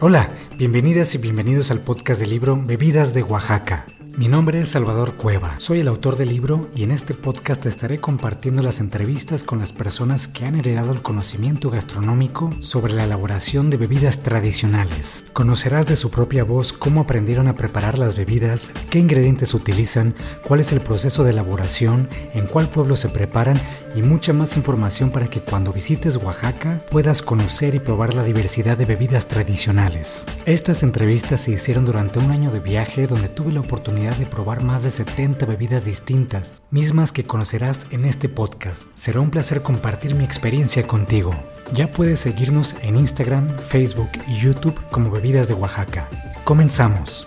Hola, bienvenidas y bienvenidos al podcast del libro Bebidas de Oaxaca. Mi nombre es Salvador Cueva, soy el autor del libro y en este podcast estaré compartiendo las entrevistas con las personas que han heredado el conocimiento gastronómico sobre la elaboración de bebidas tradicionales. Conocerás de su propia voz cómo aprendieron a preparar las bebidas, qué ingredientes utilizan, cuál es el proceso de elaboración, en cuál pueblo se preparan y mucha más información para que cuando visites Oaxaca puedas conocer y probar la diversidad de bebidas tradicionales. Estas entrevistas se hicieron durante un año de viaje donde tuve la oportunidad de probar más de 70 bebidas distintas, mismas que conocerás en este podcast. Será un placer compartir mi experiencia contigo. Ya puedes seguirnos en Instagram, Facebook y YouTube como Bebidas de Oaxaca. Comenzamos.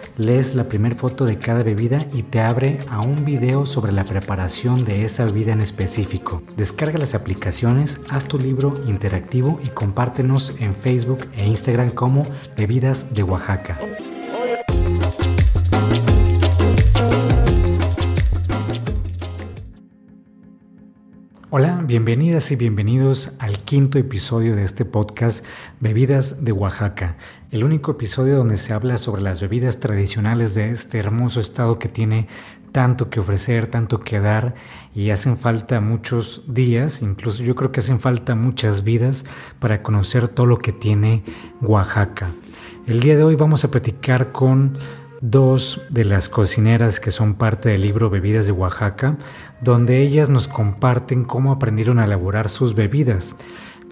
lees la primera foto de cada bebida y te abre a un video sobre la preparación de esa bebida en específico. Descarga las aplicaciones, haz tu libro interactivo y compártenos en Facebook e Instagram como Bebidas de Oaxaca. Hola, bienvenidas y bienvenidos al quinto episodio de este podcast Bebidas de Oaxaca, el único episodio donde se habla sobre las bebidas tradicionales de este hermoso estado que tiene tanto que ofrecer, tanto que dar y hacen falta muchos días, incluso yo creo que hacen falta muchas vidas para conocer todo lo que tiene Oaxaca. El día de hoy vamos a platicar con dos de las cocineras que son parte del libro Bebidas de Oaxaca, donde ellas nos comparten cómo aprendieron a elaborar sus bebidas.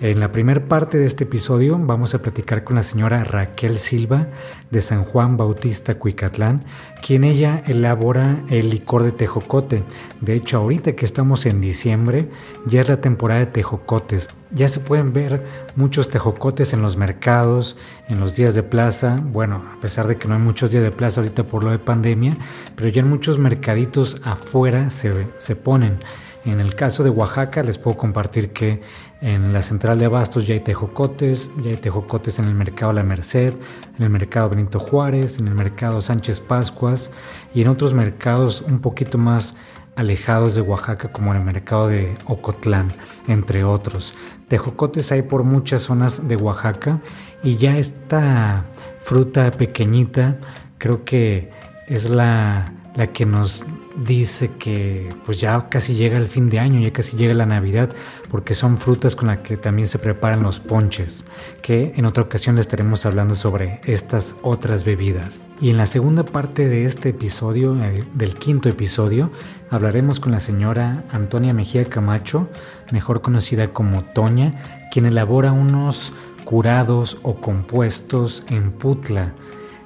En la primera parte de este episodio vamos a platicar con la señora Raquel Silva de San Juan Bautista Cuicatlán, quien ella elabora el licor de tejocote. De hecho, ahorita que estamos en diciembre, ya es la temporada de tejocotes. Ya se pueden ver muchos tejocotes en los mercados, en los días de plaza. Bueno, a pesar de que no hay muchos días de plaza ahorita por lo de pandemia, pero ya en muchos mercaditos afuera se, se ponen. En el caso de Oaxaca les puedo compartir que en la central de abastos ya hay tejocotes, ya hay tejocotes en el mercado La Merced, en el mercado Benito Juárez, en el mercado Sánchez Pascuas y en otros mercados un poquito más alejados de Oaxaca como en el mercado de Ocotlán, entre otros. Tejocotes hay por muchas zonas de Oaxaca y ya esta fruta pequeñita creo que es la, la que nos dice que pues ya casi llega el fin de año, ya casi llega la Navidad, porque son frutas con las que también se preparan los ponches, que en otra ocasión le estaremos hablando sobre estas otras bebidas. Y en la segunda parte de este episodio, eh, del quinto episodio, hablaremos con la señora Antonia Mejía Camacho, mejor conocida como Toña, quien elabora unos curados o compuestos en putla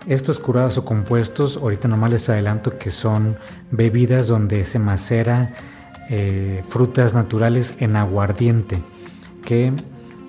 estos curados o compuestos, ahorita nomás les adelanto que son bebidas donde se macera eh, frutas naturales en aguardiente, que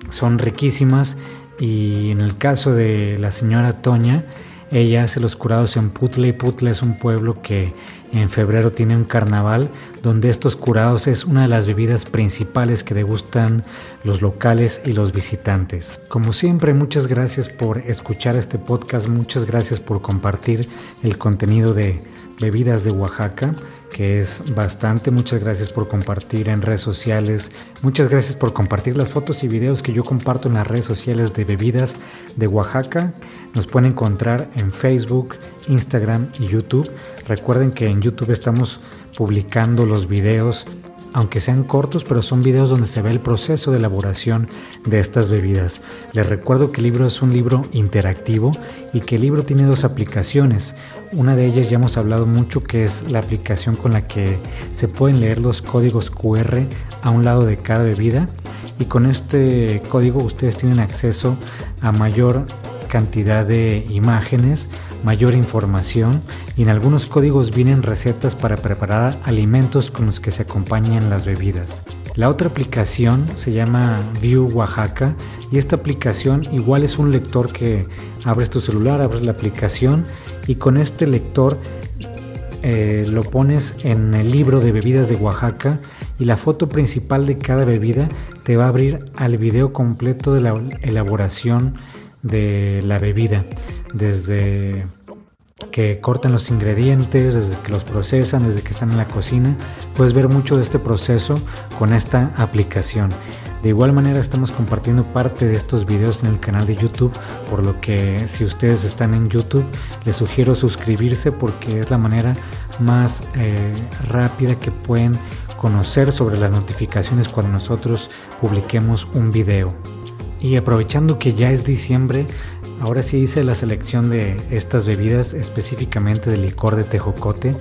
son riquísimas. Y en el caso de la señora Toña, ella hace los curados en Putla y Putla es un pueblo que en febrero tiene un carnaval donde estos curados es una de las bebidas principales que degustan los locales y los visitantes. Como siempre, muchas gracias por escuchar este podcast, muchas gracias por compartir el contenido de bebidas de Oaxaca que es bastante. Muchas gracias por compartir en redes sociales. Muchas gracias por compartir las fotos y videos que yo comparto en las redes sociales de bebidas de Oaxaca. Nos pueden encontrar en Facebook, Instagram y YouTube. Recuerden que en YouTube estamos publicando los videos aunque sean cortos, pero son videos donde se ve el proceso de elaboración de estas bebidas. Les recuerdo que el libro es un libro interactivo y que el libro tiene dos aplicaciones. Una de ellas ya hemos hablado mucho que es la aplicación con la que se pueden leer los códigos QR a un lado de cada bebida y con este código ustedes tienen acceso a mayor cantidad de imágenes, mayor información y en algunos códigos vienen recetas para preparar alimentos con los que se acompañan las bebidas. La otra aplicación se llama View Oaxaca y esta aplicación igual es un lector que abres tu celular, abres la aplicación y con este lector eh, lo pones en el libro de bebidas de Oaxaca y la foto principal de cada bebida te va a abrir al video completo de la elaboración de la bebida, desde que cortan los ingredientes, desde que los procesan, desde que están en la cocina. Puedes ver mucho de este proceso con esta aplicación. De igual manera estamos compartiendo parte de estos videos en el canal de YouTube, por lo que si ustedes están en YouTube les sugiero suscribirse porque es la manera más eh, rápida que pueden conocer sobre las notificaciones cuando nosotros publiquemos un video. Y aprovechando que ya es diciembre, ahora sí hice la selección de estas bebidas, específicamente de licor de tejocote,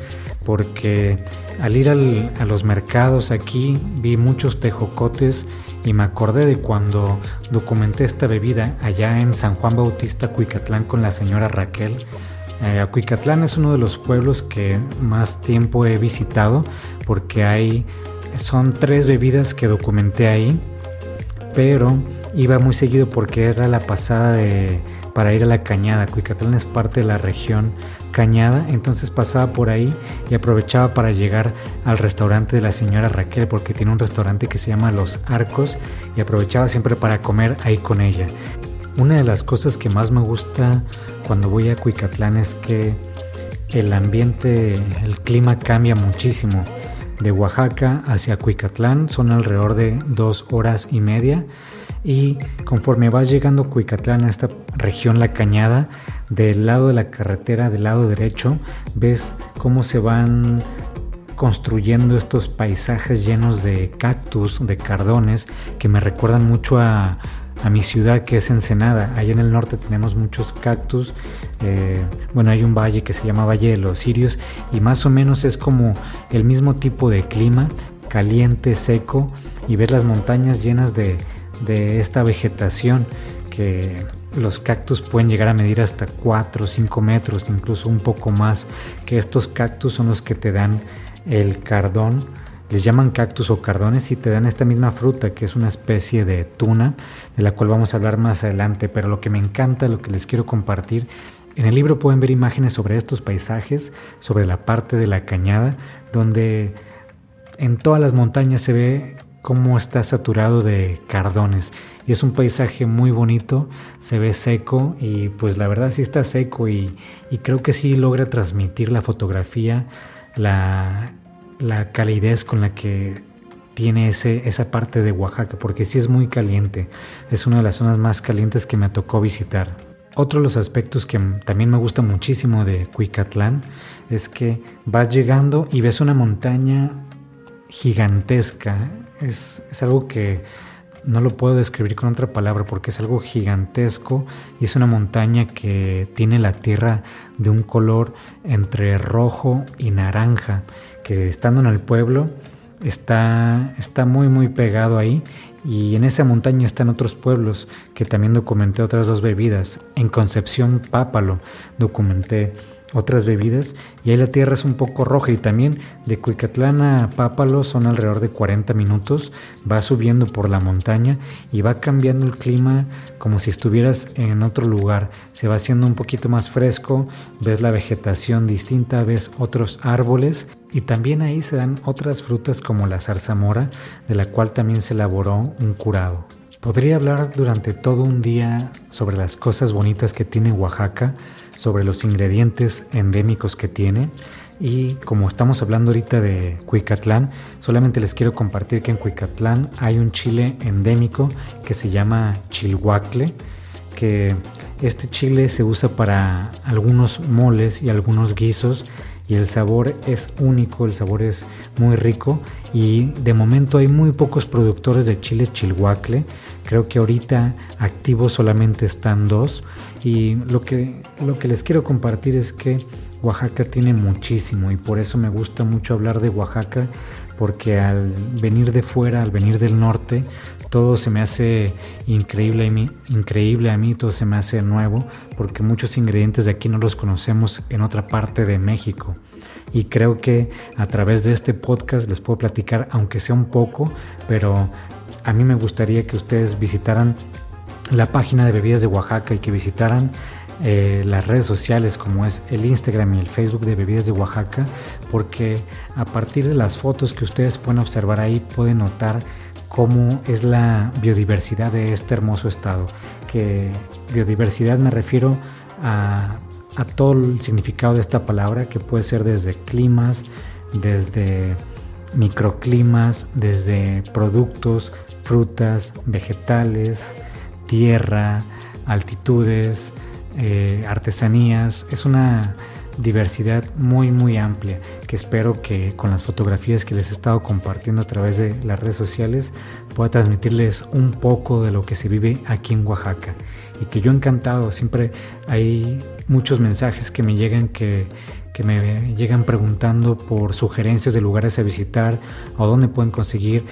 porque al ir a los mercados aquí vi muchos tejocotes y me acordé de cuando documenté esta bebida allá en San Juan Bautista, Cuicatlán, con la señora Raquel. Eh, Cuicatlán es uno de los pueblos que más tiempo he visitado porque hay, son tres bebidas que documenté ahí, pero iba muy seguido porque era la pasada de, para ir a la cañada. Cuicatlán es parte de la región cañada, entonces pasaba por ahí y aprovechaba para llegar al restaurante de la señora Raquel porque tiene un restaurante que se llama Los Arcos y aprovechaba siempre para comer ahí con ella. Una de las cosas que más me gusta cuando voy a Cuicatlán es que el ambiente, el clima cambia muchísimo. De Oaxaca hacia Cuicatlán son alrededor de dos horas y media y conforme vas llegando a Cuicatlán, a esta región La Cañada, del lado de la carretera, del lado derecho, ves cómo se van construyendo estos paisajes llenos de cactus, de cardones, que me recuerdan mucho a, mi ciudad que es Ensenada. Allá en el norte tenemos muchos cactus. Eh, bueno, hay un valle que se llama Valle de los Sirios y más o menos es como el mismo tipo de clima, caliente, seco, y ver las montañas llenas de, de esta vegetación que los cactus pueden llegar a medir hasta 4 o 5 metros, incluso un poco más, que estos cactus son los que te dan el cardón, les llaman cactus o cardones y te dan esta misma fruta que es una especie de tuna, de la cual vamos a hablar más adelante, pero lo que me encanta, lo que les quiero compartir, en el libro pueden ver imágenes sobre estos paisajes, sobre la parte de la cañada, donde en todas las montañas se ve cómo está saturado de cardones. Y es un paisaje muy bonito, se ve seco y pues la verdad sí está seco y, creo que sí logra transmitir la fotografía, la, la calidez con la que tiene ese, esa parte de Oaxaca, porque sí es muy caliente, es una de las zonas más calientes que me tocó visitar. Otro de los aspectos que también me gusta muchísimo de Cuicatlán es que vas llegando y ves una montaña gigantesca, es, algo que no lo puedo describir con otra palabra porque es algo gigantesco y es una montaña que tiene la tierra de un color entre rojo y naranja, que estando en el pueblo está, está muy muy pegado ahí y en esa montaña están otros pueblos que también documenté otras dos bebidas. En Concepción Pápalo documenté otras bebidas y ahí la tierra es un poco roja y también de Cuicatlán a Pápalo son alrededor de 40 minutos, va subiendo por la montaña y va cambiando el clima como si estuvieras en otro lugar, se va haciendo un poquito más fresco, ves la vegetación distinta, ves otros árboles y también ahí se dan otras frutas como la zarzamora, de la cual también se elaboró un curado. Podría hablar durante todo un día sobre las cosas bonitas que tiene Oaxaca, sobre los ingredientes endémicos que tiene. Y como estamos hablando ahorita de Cuicatlán, solamente les quiero compartir que en Cuicatlán hay un chile endémico que se llama chilhuacle, que este chile se usa para algunos moles y algunos guisos y el sabor es único, el sabor es muy rico y de momento hay muy pocos productores de chile chilhuacle. Creo que ahorita activos solamente están dos y lo que, lo que les quiero compartir es que Oaxaca tiene muchísimo y por eso me gusta mucho hablar de Oaxaca porque al venir de fuera, al venir del norte, todo se me hace increíble a mí, increíble a mí, todo se me hace nuevo, porque muchos ingredientes de aquí no los conocemos en otra parte de México. Y creo que a través de este podcast les puedo platicar, aunque sea un poco, pero a mí me gustaría que ustedes visitaran la página de bebidas de Oaxaca y que visitaran eh, las redes sociales como es el Instagram y el Facebook de Bebidas de Oaxaca, porque a partir de las fotos que ustedes pueden observar ahí pueden notar cómo es la biodiversidad de este hermoso estado. Que biodiversidad me refiero a, todo el significado de esta palabra, que puede ser desde climas, desde microclimas, desde productos, frutas, vegetales, tierra, altitudes, eh, artesanías. Es una diversidad muy muy amplia que espero que con las fotografías que les he estado compartiendo a través de las redes sociales pueda transmitirles un poco de lo que se vive aquí en Oaxaca y que yo encantado siempre hay muchos mensajes que me llegan que, que me llegan preguntando por sugerencias de lugares a visitar o dónde pueden conseguir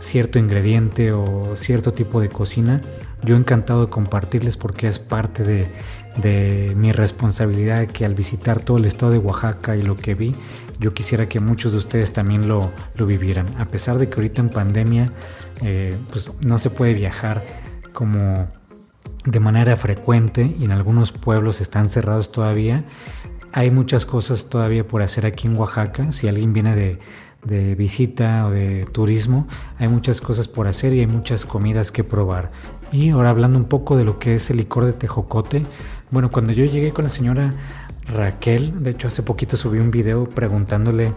cierto ingrediente o cierto tipo de cocina yo encantado de compartirles porque es parte de, de mi responsabilidad que al visitar todo el estado de Oaxaca y lo que vi, yo quisiera que muchos de ustedes también lo, lo vivieran. A pesar de que ahorita en pandemia eh, pues no se puede viajar como de manera frecuente y en algunos pueblos están cerrados todavía, hay muchas cosas todavía por hacer aquí en Oaxaca. Si alguien viene de, de visita o de turismo, hay muchas cosas por hacer y hay muchas comidas que probar. Y ahora hablando un poco de lo que es el licor de tejocote, bueno, cuando yo llegué con la señora Raquel, de hecho hace poquito subí un video preguntándole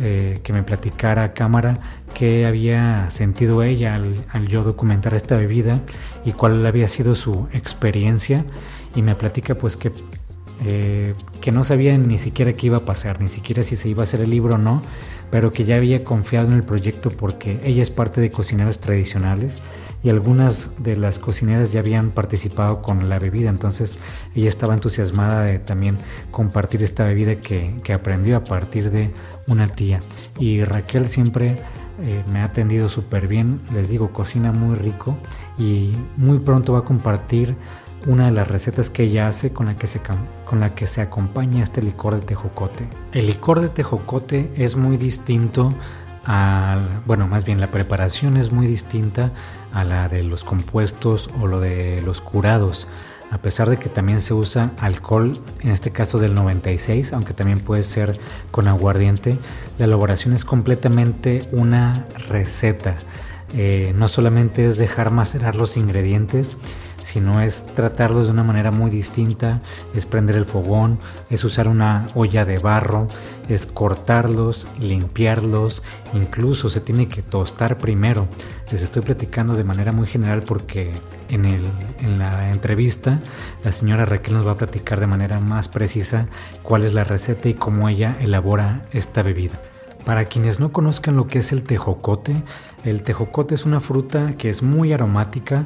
eh, que me platicara a cámara qué había sentido ella al, yo documentar esta bebida y cuál había sido su experiencia y me platica pues que, eh, que no sabía ni siquiera qué iba a pasar, ni siquiera si se iba a hacer el libro o no, pero que ya había confiado en el proyecto porque ella es parte de cocineras tradicionales y algunas de las cocineras ya habían participado con la bebida, entonces ella estaba entusiasmada de también compartir esta bebida que, aprendió a partir de una tía. Y Raquel siempre eh, me ha atendido súper bien, les digo, cocina muy rico y muy pronto va a compartir una de las recetas que ella hace con la que se, con la que se acompaña este licor de tejocote. El licor de tejocote es muy distinto bueno, más bien la preparación es muy distinta a la de los compuestos o lo de los curados. A pesar de que también se usa alcohol, en este caso del 96, aunque también puede ser con aguardiente, la elaboración es completamente una receta. Eh, no solamente es dejar macerar los ingredientes, sino es tratarlos de una manera muy distinta, es prender el fogón, es usar una olla de barro, es cortarlos, limpiarlos, incluso se tiene que tostar primero. Les estoy platicando de manera muy general porque en, el, en la entrevista la señora Raquel nos va a platicar de manera más precisa cuál es la receta y cómo ella elabora esta bebida. Para quienes no conozcan lo que es el tejocote, el tejocote es una fruta que es muy aromática,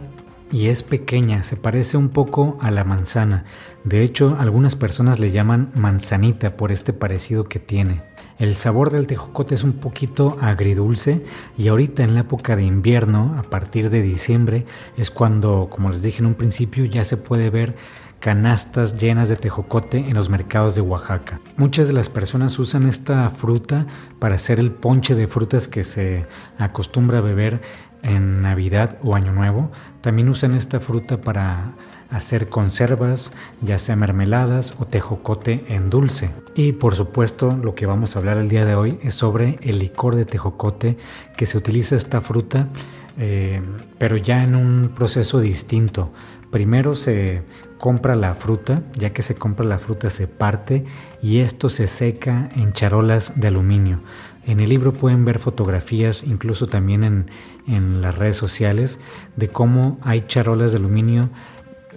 y es pequeña, se parece un poco a la manzana. De hecho, algunas personas le llaman manzanita por este parecido que tiene. El sabor del tejocote es un poquito agridulce y ahorita en la época de invierno, a partir de diciembre, es cuando, como les dije en un principio, ya se puede ver canastas llenas de tejocote en los mercados de Oaxaca. Muchas de las personas usan esta fruta para hacer el ponche de frutas que se acostumbra a beber en Navidad o Año Nuevo. También usan esta fruta para hacer conservas, ya sea mermeladas o tejocote en dulce. Y por supuesto lo que vamos a hablar el día de hoy es sobre el licor de tejocote que se utiliza esta fruta eh, pero ya en un proceso distinto. Primero se compra la fruta, ya que se compra la fruta se parte y esto se seca en charolas de aluminio. En el libro pueden ver fotografías, incluso también en, en las redes sociales, de cómo hay charolas de aluminio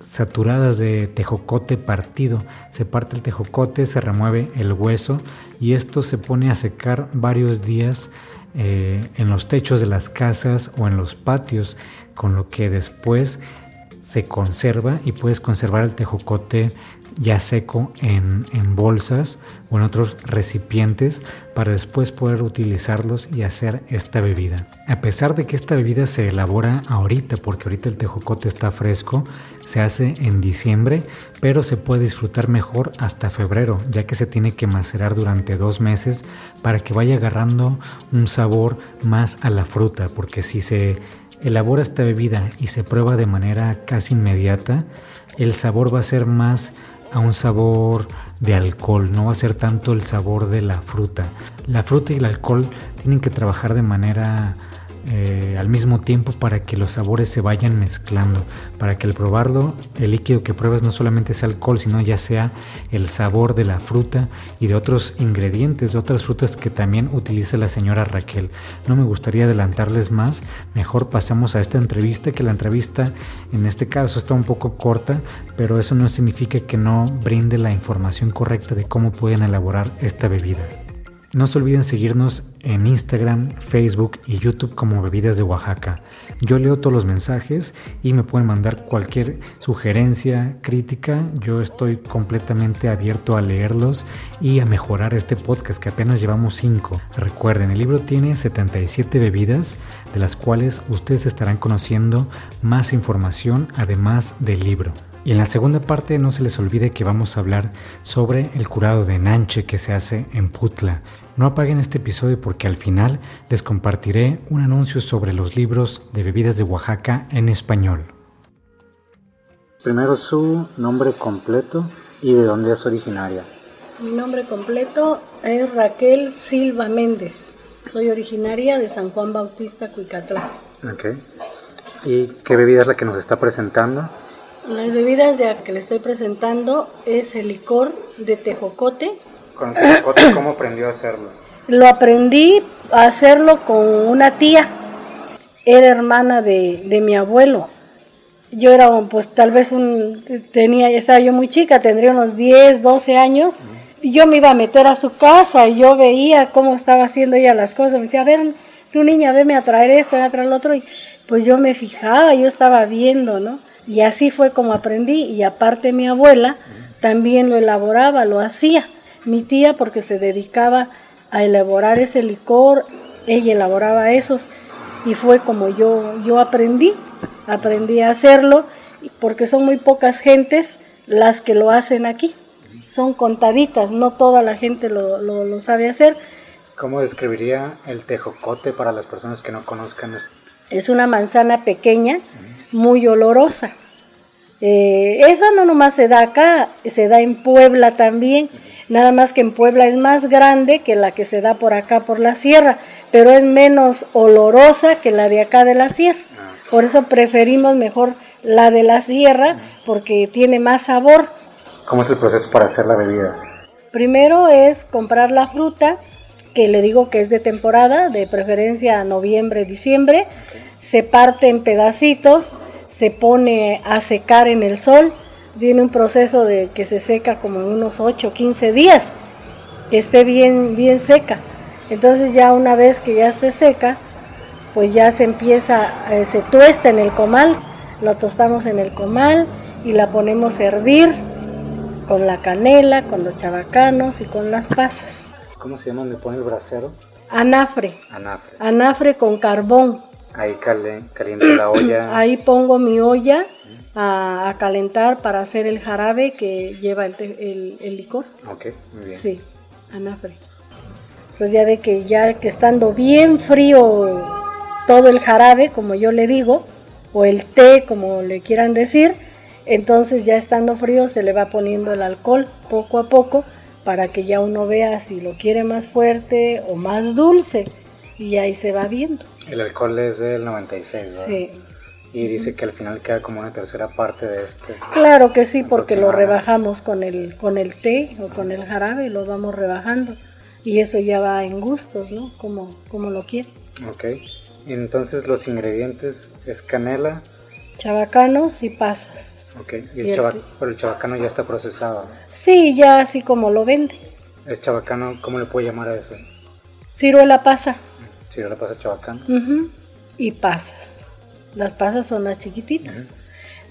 saturadas de tejocote partido. Se parte el tejocote, se remueve el hueso y esto se pone a secar varios días eh, en los techos de las casas o en los patios, con lo que después se conserva y puedes conservar el tejocote ya seco en, bolsas o en otros recipientes para después poder utilizarlos y hacer esta bebida. A pesar de que esta bebida se elabora ahorita, porque ahorita el tejocote está fresco, se hace en diciembre, pero se puede disfrutar mejor hasta febrero, ya que se tiene que macerar durante dos meses para que vaya agarrando un sabor más a la fruta, porque si se elabora esta bebida y se prueba de manera casi inmediata, el sabor va a ser más a un sabor de alcohol, no va a ser tanto el sabor de la fruta. La fruta y el alcohol tienen que trabajar de manera eh, al mismo tiempo para que los sabores se vayan mezclando, para que al probarlo el líquido que pruebas no solamente sea alcohol, sino ya sea el sabor de la fruta y de otros ingredientes, de otras frutas que también utiliza la señora Raquel. No me gustaría adelantarles más, mejor pasamos a esta entrevista, que la entrevista en este caso está un poco corta, pero eso no significa que no brinde la información correcta de cómo pueden elaborar esta bebida. No se olviden seguirnos en Instagram, Facebook y YouTube como Bebidas de Oaxaca. Yo leo todos los mensajes y me pueden mandar cualquier sugerencia, crítica. Yo estoy completamente abierto a leerlos y a mejorar este podcast que apenas llevamos 5. Recuerden, el libro tiene 77 bebidas de las cuales ustedes estarán conociendo más información además del libro. Y en la segunda parte no se les olvide que vamos a hablar sobre el curado de Nanche que se hace en Putla. No apaguen este episodio porque al final les compartiré un anuncio sobre los libros de bebidas de Oaxaca en español. Primero su nombre completo y de dónde es originaria. Mi nombre completo es Raquel Silva Méndez. Soy originaria de San Juan Bautista, Cuicatlán. Ok. ¿Y qué bebida es la que nos está presentando? Las bebidas de que le estoy presentando es el licor de tejocote, ¿Con el cómo aprendió a hacerlo? Lo aprendí a hacerlo con una tía. Era hermana de, mi abuelo. Yo era, pues tal vez un, tenía, estaba yo muy chica, tendría unos 10, 12 años. Y yo me iba a meter a su casa y yo veía cómo estaba haciendo ella las cosas. Me decía, a ver, tu niña, veme a traer esto, a traer lo otro. Y pues yo me fijaba, yo estaba viendo, ¿no? Y así fue como aprendí. Y aparte mi abuela también lo elaboraba, lo hacía. Mi tía, porque se dedicaba a elaborar ese licor, ella elaboraba esos y fue como yo, yo aprendí, aprendí a hacerlo, porque son muy pocas gentes las que lo hacen aquí, son contaditas, no toda la gente lo, lo, sabe hacer. ¿Cómo describiría el tejocote para las personas que no conozcan esto? Es una manzana pequeña, muy olorosa. Eh, esa no nomás se da acá, se da en Puebla también nada más que en Puebla es más grande que la que se da por acá por la sierra, pero es menos olorosa que la de acá de la sierra. Ah. Por eso preferimos mejor la de la sierra porque tiene más sabor. ¿Cómo es el proceso para hacer la bebida? Primero es comprar la fruta, que le digo que es de temporada, de preferencia noviembre, diciembre. Se parte en pedacitos, se pone a secar en el sol tiene un proceso de que se seca como en unos 8 o 15 días, que esté bien, bien seca. Entonces ya una vez que ya esté seca, pues ya se empieza, eh, se tuesta en el comal, lo tostamos en el comal y la ponemos a hervir con la canela, con los chabacanos y con las pasas. ¿Cómo se llama donde pone el brasero? Anafre. Anafre. Anafre con carbón. Ahí calienta la olla. Ahí pongo mi olla a, calentar para hacer el jarabe que lleva el, el, licor. Ok, muy bien. Sí, anafre. Entonces ya de que ya que estando bien frío todo el jarabe, como yo le digo, o el té, como le quieran decir, entonces ya estando frío se le va poniendo el alcohol poco a poco para que ya uno vea si lo quiere más fuerte o más dulce y ahí se va viendo. El alcohol es del 96, ¿verdad? Sí. Y dice que al final queda como una tercera parte de este. Claro que sí, porque lo rebajamos con el, con el té o con el jarabe, lo vamos rebajando. Y eso ya va en gustos, ¿no? Como, como lo quiere. Ok. Y entonces los ingredientes es canela. Chabacanos y pasas. Ok, y el, pero el chabacano ya está procesado. Sí, ya así como lo vende. ¿El chabacano cómo le puede llamar a eso? Ciruela pasa. Chabacano. Y pasas. Las pasas son las chiquititas.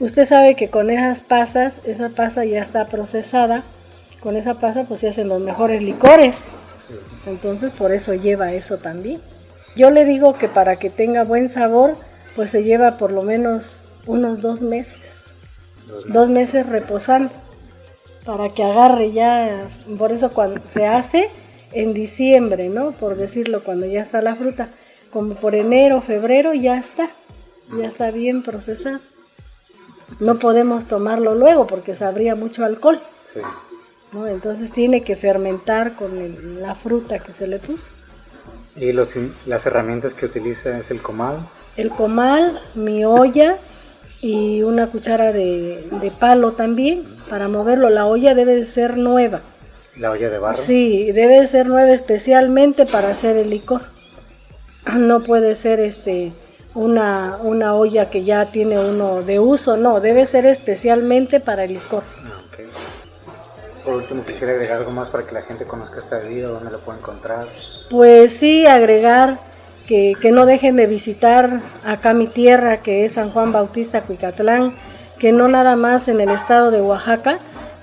Usted sabe que con esas pasas, esa pasa ya está procesada. Con esa pasa pues se hacen los mejores licores. Entonces por eso lleva eso también. Yo le digo que para que tenga buen sabor, pues se lleva por lo menos unos dos meses. Dos meses, reposando. Para que agarre ya, por eso cuando se hace en diciembre, ¿no? Por decirlo, cuando ya está la fruta. Como por enero, febrero, ya está. Ya está bien procesado. No podemos tomarlo luego porque sabría mucho alcohol. Sí. Entonces tiene que fermentar con la fruta que se le puso. ¿Y los, las herramientas que utiliza es el comal? El comal, mi olla y una cuchara de, palo también para moverlo. La olla debe de ser nueva. ¿La olla de barro? Sí, debe de ser nueva especialmente para hacer el licor. No puede ser este una, una olla que ya tiene uno de uso, no, debe ser especialmente para el licor. Ah, Por último, quisiera agregar algo más para que la gente conozca esta bebida, dónde la puede encontrar. Pues sí, agregar que, que, no dejen de visitar acá mi tierra, que es San Juan Bautista, Cuicatlán, que no nada más en el estado de Oaxaca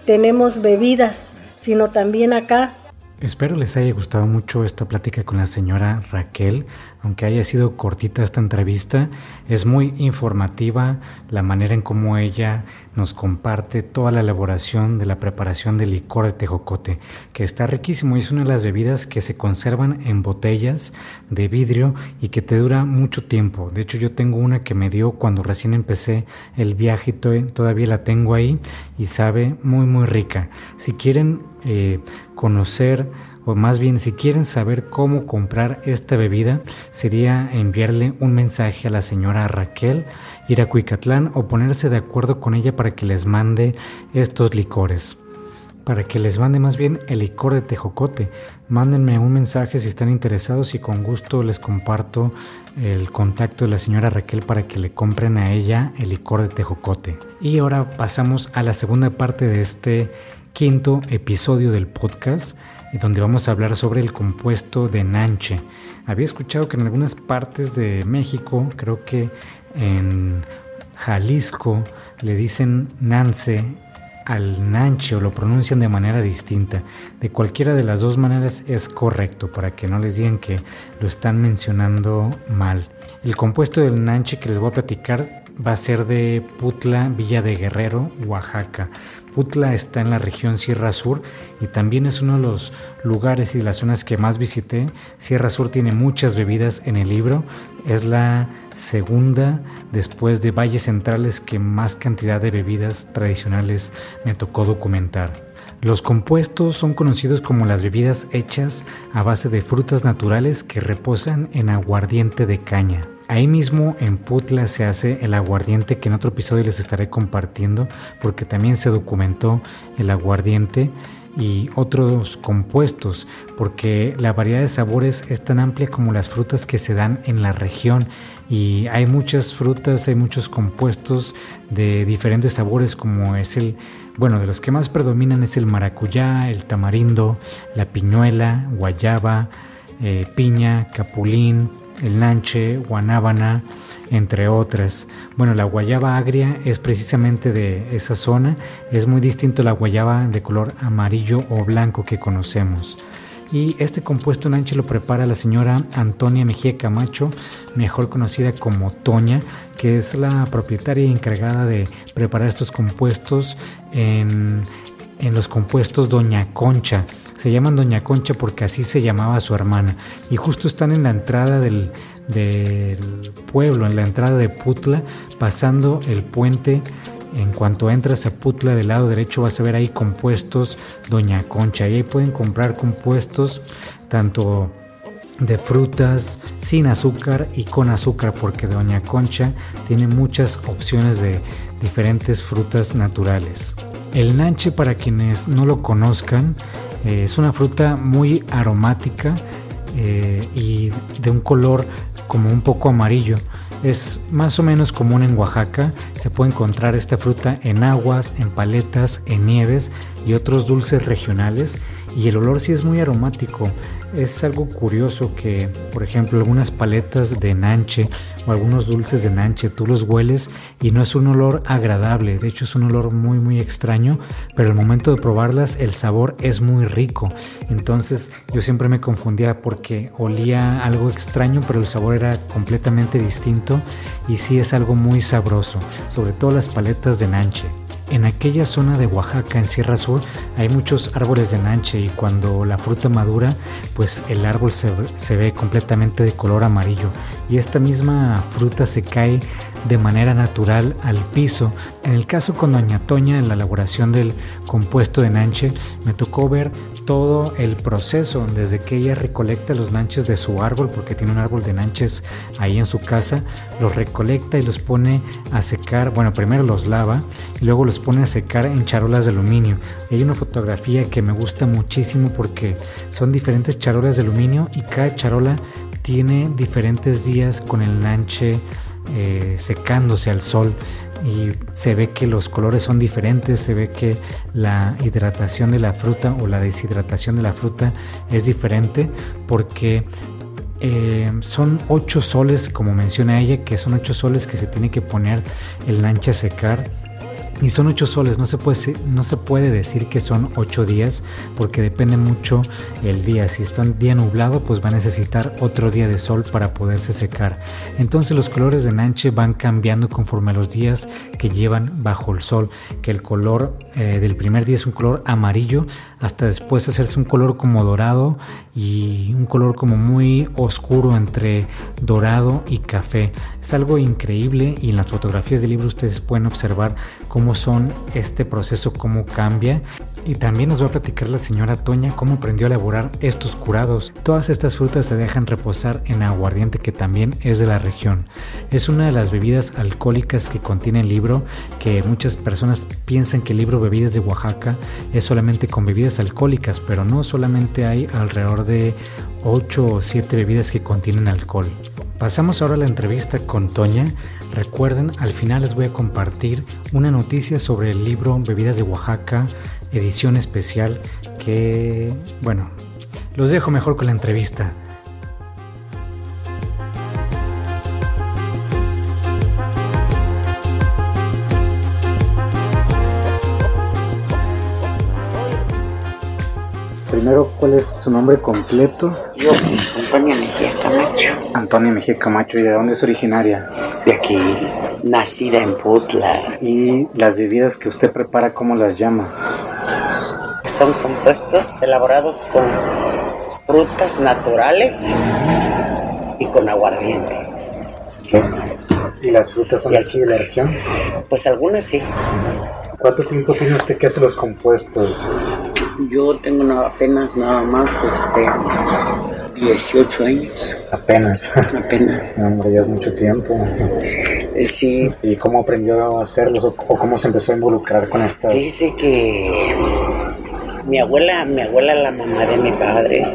tenemos bebidas, sino también acá Espero les haya gustado mucho esta plática con la señora Raquel, aunque haya sido cortita esta entrevista, es muy informativa la manera en cómo ella nos comparte toda la elaboración de la preparación del licor de tejocote, que está riquísimo y es una de las bebidas que se conservan en botellas de vidrio y que te dura mucho tiempo. De hecho yo tengo una que me dio cuando recién empecé el viaje todavía la tengo ahí y sabe muy muy rica. Si quieren eh, conocer o más bien si quieren saber cómo comprar esta bebida, sería enviarle un mensaje a la señora Raquel, ir a Cuicatlán o ponerse de acuerdo con ella para que les mande estos licores. Para que les mande más bien el licor de tejocote. Mándenme un mensaje si están interesados y con gusto les comparto el contacto de la señora Raquel para que le compren a ella el licor de tejocote. Y ahora pasamos a la segunda parte de este quinto episodio del podcast donde vamos a hablar sobre el compuesto de nanche. Había escuchado que en algunas partes de México, creo que en Jalisco, le dicen nance al nanche o lo pronuncian de manera distinta. De cualquiera de las dos maneras es correcto para que no les digan que lo están mencionando mal. El compuesto del nanche que les voy a platicar va a ser de Putla, Villa de Guerrero, Oaxaca. Putla está en la región Sierra Sur y también es uno de los lugares y las zonas que más visité. Sierra Sur tiene muchas bebidas en el libro. Es la segunda después de Valles Centrales que más cantidad de bebidas tradicionales me tocó documentar. Los compuestos son conocidos como las bebidas hechas a base de frutas naturales que reposan en aguardiente de caña. Ahí mismo en Putla se hace el aguardiente que en otro episodio les estaré compartiendo porque también se documentó el aguardiente y otros compuestos porque la variedad de sabores es tan amplia como las frutas que se dan en la región. Y hay muchas frutas, hay muchos compuestos de diferentes sabores como es el, bueno, de los que más predominan es el maracuyá, el tamarindo, la piñuela, guayaba, eh, piña, capulín, el nanche, guanábana, entre otras. Bueno, la guayaba agria es precisamente de esa zona, es muy distinto a la guayaba de color amarillo o blanco que conocemos. Y este compuesto nanche lo prepara la señora Antonia Mejía Camacho, mejor conocida como Toña, que es la propietaria encargada de preparar estos compuestos en, en los compuestos Doña Concha. Se llaman Doña Concha porque así se llamaba su hermana. Y justo están en la entrada del, pueblo, en la entrada de Putla, pasando el puente. En cuanto entras a Putla del lado derecho vas a ver ahí compuestos Doña Concha. Y ahí pueden comprar compuestos tanto de frutas sin azúcar y con azúcar porque Doña Concha tiene muchas opciones de diferentes frutas naturales. El nanche para quienes no lo conozcan eh, es una fruta muy aromática eh, y de un color como un poco amarillo. Es más o menos común en Oaxaca. Se puede encontrar esta fruta en aguas, en paletas, en nieves y otros dulces regionales. Y el olor sí es muy aromático. Es algo curioso que, por ejemplo, algunas paletas de nanche o algunos dulces de nanche, tú los hueles y no es un olor agradable. De hecho, es un olor muy, muy extraño. Pero al momento de probarlas, el sabor es muy rico. Entonces, yo siempre me confundía porque olía algo extraño, pero el sabor era completamente distinto. Y sí es algo muy sabroso, sobre todo las paletas de nanche. En aquella zona de Oaxaca, en Sierra Sur, hay muchos árboles de nanche y cuando la fruta madura, pues el árbol se, se, ve completamente de color amarillo. Y esta misma fruta se cae de manera natural al piso. En el caso con Doña Toña, en la elaboración del compuesto de nanche, me tocó ver todo el proceso, desde que ella recolecta los nanches de su árbol, porque tiene un árbol de nanches ahí en su casa, los recolecta y los pone a secar, bueno, primero los lava y luego los pone a secar en charolas de aluminio. hay una fotografía que me gusta muchísimo porque son diferentes charolas de aluminio y cada charola tiene diferentes días con el nanche eh, secándose al sol y se ve que los colores son diferentes, se ve que la hidratación de la fruta o la deshidratación de la fruta es diferente porque eh, son ocho soles, como menciona ella, que son ocho soles que se tiene que poner el lancha a secar y son ocho soles, no se, puede, decir que son ocho días porque depende mucho el día. Si está un día nublado, pues va a necesitar otro día de sol para poderse secar. Entonces los colores de nanche van cambiando conforme a los días que llevan bajo el sol. Que el color eh, del primer día es un color amarillo hasta después hacerse un color como dorado y un color como muy oscuro entre dorado y café. Es algo increíble y en las fotografías del libro ustedes pueden observar cómo son este proceso, cómo cambia. Y también nos va a platicar la señora Toña cómo aprendió a elaborar estos curados. Todas estas frutas se dejan reposar en aguardiente que también es de la región. Es una de las bebidas alcohólicas que contiene el libro, que muchas personas piensan que el libro Bebidas de Oaxaca es solamente con bebidas alcohólicas, pero no solamente hay alrededor de 8 o 7 bebidas que contienen alcohol. Pasamos ahora a la entrevista con Toña. Recuerden, al final les voy a compartir una noticia sobre el libro Bebidas de Oaxaca, edición especial, que, bueno, los dejo mejor con la entrevista. Primero, ¿cuál es su nombre completo? Yo, Antonia Mejía Camacho. Antonia Mejía Camacho, ¿y de dónde es originaria? De aquí, nacida en Putlas. ¿Y las bebidas que usted prepara, cómo las llama? Son compuestos elaborados con frutas naturales y con aguardiente. ¿Qué? ¿Y las frutas son de aquí de la región? Pues algunas sí. ¿Cuánto tiempo tiene usted que hace los compuestos? Yo tengo apenas nada más este 18 años. Apenas. Apenas. No, hombre, ya es mucho tiempo. Eh, Sí, ¿Y cómo aprendió a hacerlos o, o cómo se empezó a involucrar con esta? dice que mi abuela, mi abuela, la mamá de mi padre,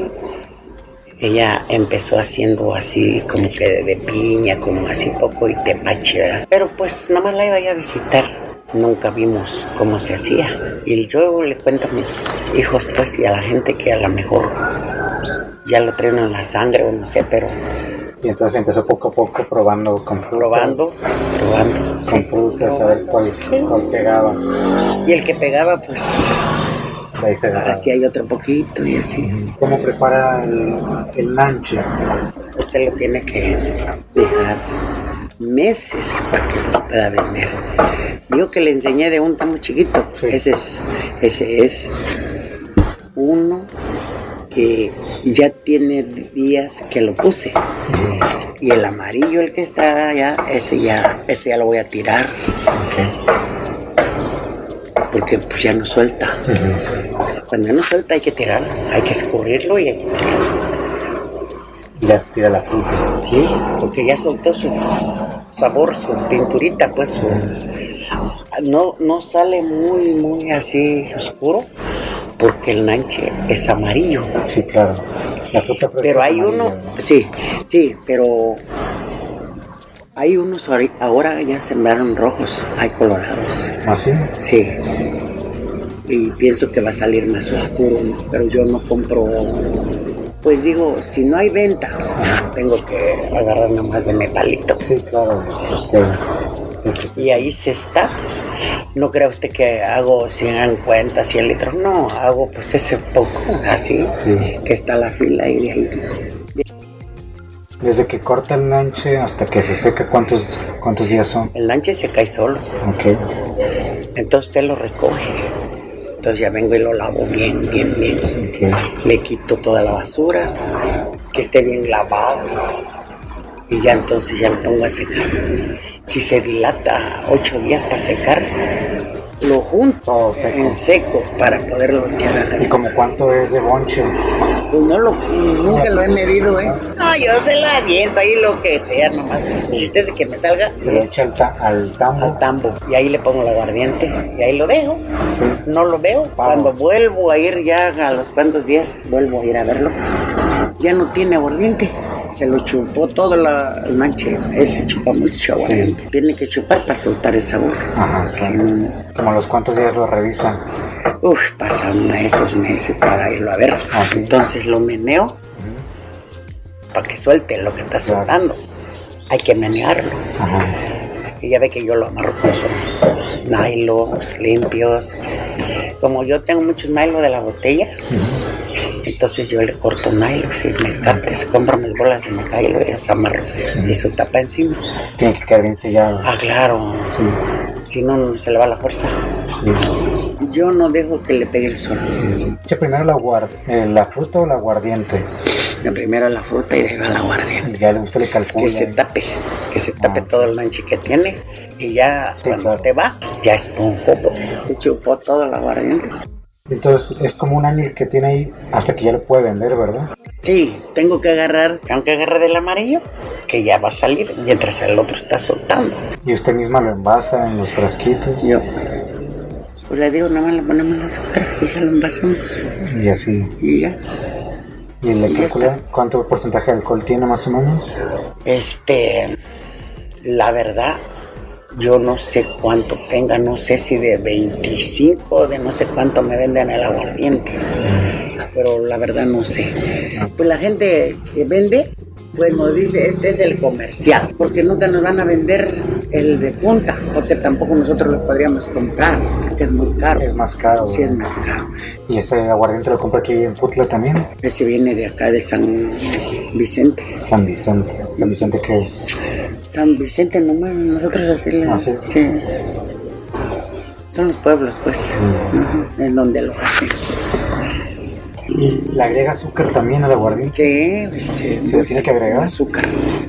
ella empezó haciendo así como que de piña, como así poco y tepache, ¿verdad? Pero pues nada más la iba a ir a visitar. Nunca vimos cómo se hacía. Y yo le cuento a mis hijos, pues, y a la gente que a lo mejor ya lo traen en la sangre o no sé, pero Y entonces empezó poco a poco probando con frutas. probando, probando. sí, Con frutas, a ver cuál, Sí. cuál pegaba. Y el que pegaba, pues, Hacía yo otro poquito y así. ¿Cómo prepara el, el lanche? Usted lo tiene que dejar meses para que lo pueda vender. Yo que le enseñé de un tamo chiquito, Sí. ese es, ese es uno que ya tiene días que lo puse. Y el amarillo, el que está allá, ese ya, ese ya lo voy a tirar porque pues, ya no suelta. Cuando no suelta hay que tirar, hay que escurrirlo y hay que tirarlo. Y ya se tira la fruta. Sí, porque ya soltó su sabor, su pinturita, pues su... No, no sale muy, muy así oscuro, porque el nanche es amarillo. Sí, claro. La fruta Pero hay uno, sí, sí, pero Hay unos ahora ya sembraron rojos, hay colorados. ¿Ah, sí? Sí. Y pienso que va a salir más oscuro, pero yo no compro. Pues digo, si no hay venta, tengo que agarrar más de mi palito. Sí, claro. Y ahí se está. No crea usted que hago 150, 100 litros. No, hago pues ese poco, así, que está la fila y de ahí desde que corta el lanche hasta que se seca, ¿cuántos, cuántos días son? El lanche se cae solo. Ok. Entonces usted lo recoge. Entonces ya vengo y lo lavo bien, bien, bien. Le quito toda la basura, que esté bien lavado. Y ya entonces ya lo pongo a secar. Si se dilata ocho días para secar, lo junto en seco para poderlo echar ¿Y como cuánto es de bonche? Pues no lo, nunca lo he medido, ¿eh? No, yo se lo aviento ahí lo que sea nomás. El chiste es de que me salga. Se lo echa al, tambo. Al tambo. Y ahí le pongo el aguardiente. Y ahí lo dejo. No lo veo. Cuando vuelvo a ir ya a los cuantos días, vuelvo a ir a verlo. Ya no tiene aguardiente se lo chupó todo la, el manche. Ese chupa mucho aguardiente. Tiene que chupar para soltar el sabor. Ajá, Como los cuantos días lo revisan. Uf, pasan estos meses para irlo a ver. Ah, Entonces lo meneo para que suelte lo que está soltando. Hay que menearlo. Y ya ve que yo lo amarro con nylos limpios. Como yo tengo muchos nylos de la botella, entonces yo le corto nylon y me se compro mis bolas de nylon y los amarro y su tapa encima. Tiene que quedar bien sellado. Ah, claro. Si no, no se le va la fuerza. Yo no dejo que le pegue el sol. ¿Qué primero la, eh, la fruta o la aguardiente? La primero la fruta y después la aguardiente. Ya usted le calcula. Que se tape, que se tape ah. todo el manche que tiene y ya cuando usted va, ya esponjó, pues, se chupó todo la aguardiente. Entonces es como un año que tiene ahí hasta que ya lo puede vender, ¿verdad? Sí, tengo que agarrar, tengo que agarrar del amarillo, que ya va a salir, mientras el otro está soltando. ¿Y usted misma lo envasa en los frasquitos? Yo. Pues le digo, nada más le ponemos el azúcar y ya lo envasamos. Y así. Y ya. ¿Y le calcula cuánto porcentaje de alcohol tiene más o menos? Este, la verdad, yo no sé cuánto tenga, no sé si de 25 o de no sé cuánto me venden el aguardiente, pero la verdad no sé. Pues la gente que vende, pues nos dice, este es el comercial, porque nunca nos van a vender el de punta, porque tampoco nosotros lo podríamos comprar, porque es muy caro. Es más caro. Sí, es más caro. ¿Y ese aguardiente lo compra aquí en Putla también? Ese viene de acá, de San Vicente. San Vicente. ¿San Vicente qué es? San Vicente nomás, nosotros así ¿Ah, sí? Son los pueblos, pues, en donde lo hacen. ¿Y le agrega azúcar también al aguardiente? Sí, pues, sí. ¿Se tiene que agregar? Azúcar.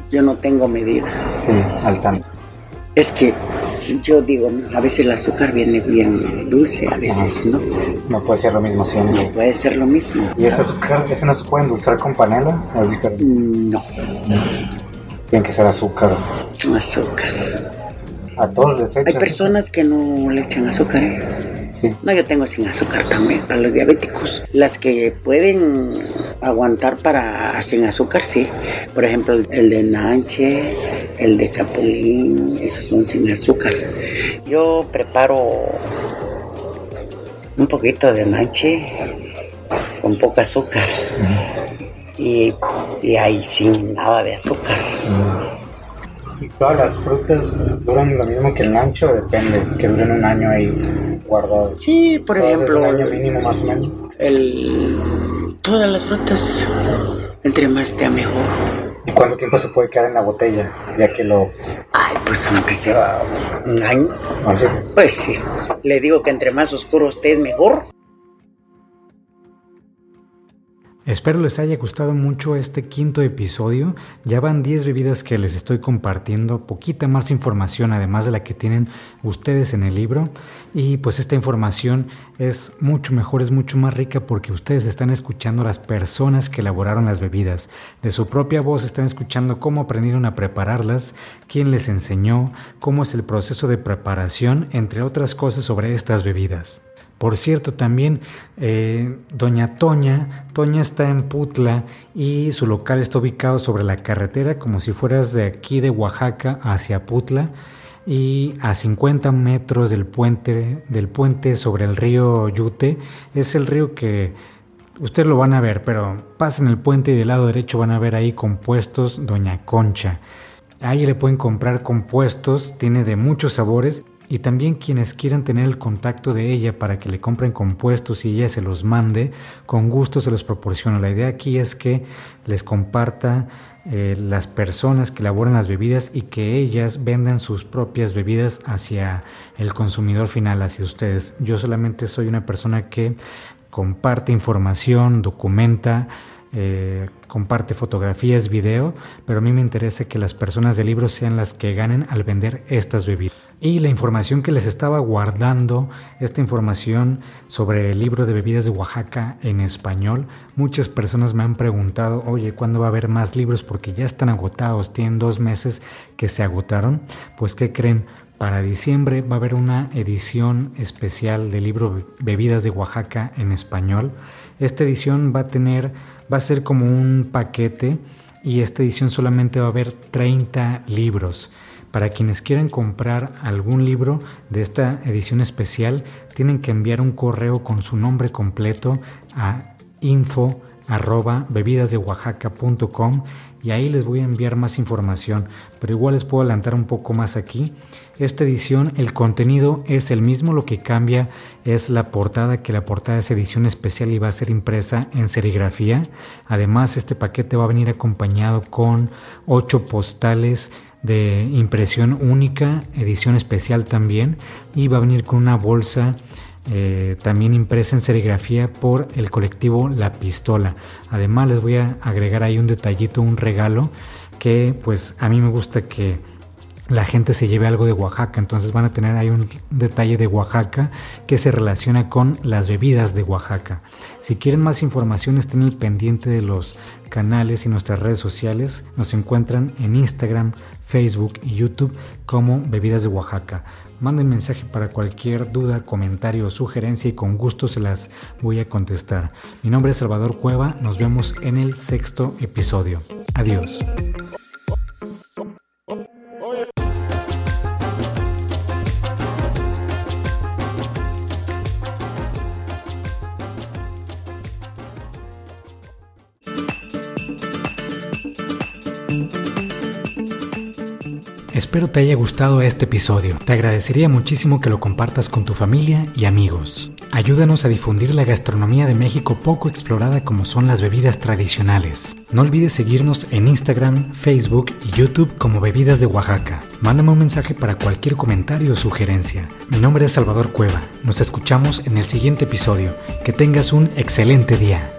Yo no tengo medida. Sí, al tanto. Es que yo digo, a veces el azúcar viene bien dulce, a veces no. No puede ser lo mismo siempre. No puede ser lo mismo. ¿Y ese azúcar, ese no se puede endulzar con panela? Mm, no. Tiene que ser azúcar. Azúcar. A todos les echan. Hay personas que no le echan azúcar. ¿eh? Sí. No, yo tengo sin azúcar también, para los diabéticos. Las que pueden aguantar para sin azúcar, sí. Por ejemplo, el de Nanche, el de Capulín, esos son sin azúcar. Yo preparo un poquito de Nanche con poca azúcar y, y ahí sin nada de azúcar. ¿Y todas las frutas duran lo mismo que el ancho? Depende, que duren un año ahí guardadas. Sí, por ejemplo. Un año mínimo más o menos. El, todas las frutas, entre más esté mejor. ¿Y cuánto tiempo se puede quedar en la botella? Ya que lo. Ay, pues aunque sea un año. ¿Ah, pues sí. Le digo que entre más oscuro esté es mejor. Espero les haya gustado mucho este quinto episodio. Ya van 10 bebidas que les estoy compartiendo, poquita más información además de la que tienen ustedes en el libro. Y pues esta información es mucho mejor, es mucho más rica porque ustedes están escuchando a las personas que elaboraron las bebidas. De su propia voz están escuchando cómo aprendieron a prepararlas, quién les enseñó, cómo es el proceso de preparación, entre otras cosas sobre estas bebidas. Por cierto, también eh, Doña Toña, Toña está en Putla y su local está ubicado sobre la carretera, como si fueras de aquí de Oaxaca hacia Putla y a 50 metros del puente, del puente sobre el río Yute. Es el río que ustedes lo van a ver, pero pasen el puente y del lado derecho van a ver ahí compuestos Doña Concha. Ahí le pueden comprar compuestos, tiene de muchos sabores y también quienes quieran tener el contacto de ella para que le compren compuestos y ella se los mande, con gusto se los proporciona. La idea aquí es que les comparta eh, las personas que elaboran las bebidas y que ellas vendan sus propias bebidas hacia el consumidor final, hacia ustedes. Yo solamente soy una persona que comparte información, documenta, eh, comparte fotografías, video, pero a mí me interesa que las personas del libro sean las que ganen al vender estas bebidas. Y la información que les estaba guardando, esta información sobre el libro de bebidas de Oaxaca en español, muchas personas me han preguntado, oye, ¿cuándo va a haber más libros? Porque ya están agotados, tienen dos meses que se agotaron. Pues, ¿qué creen? Para diciembre va a haber una edición especial del libro Bebidas de Oaxaca en español. Esta edición va a tener, va a ser como un paquete y esta edición solamente va a haber 30 libros. Para quienes quieran comprar algún libro de esta edición especial, tienen que enviar un correo con su nombre completo a info y ahí les voy a enviar más información, pero igual les puedo adelantar un poco más aquí. Esta edición, el contenido es el mismo, lo que cambia es la portada, que la portada es edición especial y va a ser impresa en serigrafía. Además, este paquete va a venir acompañado con ocho postales de impresión única, edición especial también, y va a venir con una bolsa eh, también impresa en serigrafía por el colectivo La Pistola. Además les voy a agregar ahí un detallito, un regalo que pues a mí me gusta que la gente se lleve algo de Oaxaca, entonces van a tener ahí un detalle de Oaxaca que se relaciona con las bebidas de Oaxaca. Si quieren más información estén al pendiente de los canales y nuestras redes sociales, nos encuentran en Instagram, Facebook y YouTube como Bebidas de Oaxaca. Manden mensaje para cualquier duda, comentario o sugerencia y con gusto se las voy a contestar. Mi nombre es Salvador Cueva, nos vemos en el sexto episodio. Adiós. Espero te haya gustado este episodio. Te agradecería muchísimo que lo compartas con tu familia y amigos. Ayúdanos a difundir la gastronomía de México poco explorada como son las bebidas tradicionales. No olvides seguirnos en Instagram, Facebook y YouTube como Bebidas de Oaxaca. Mándame un mensaje para cualquier comentario o sugerencia. Mi nombre es Salvador Cueva. Nos escuchamos en el siguiente episodio. Que tengas un excelente día.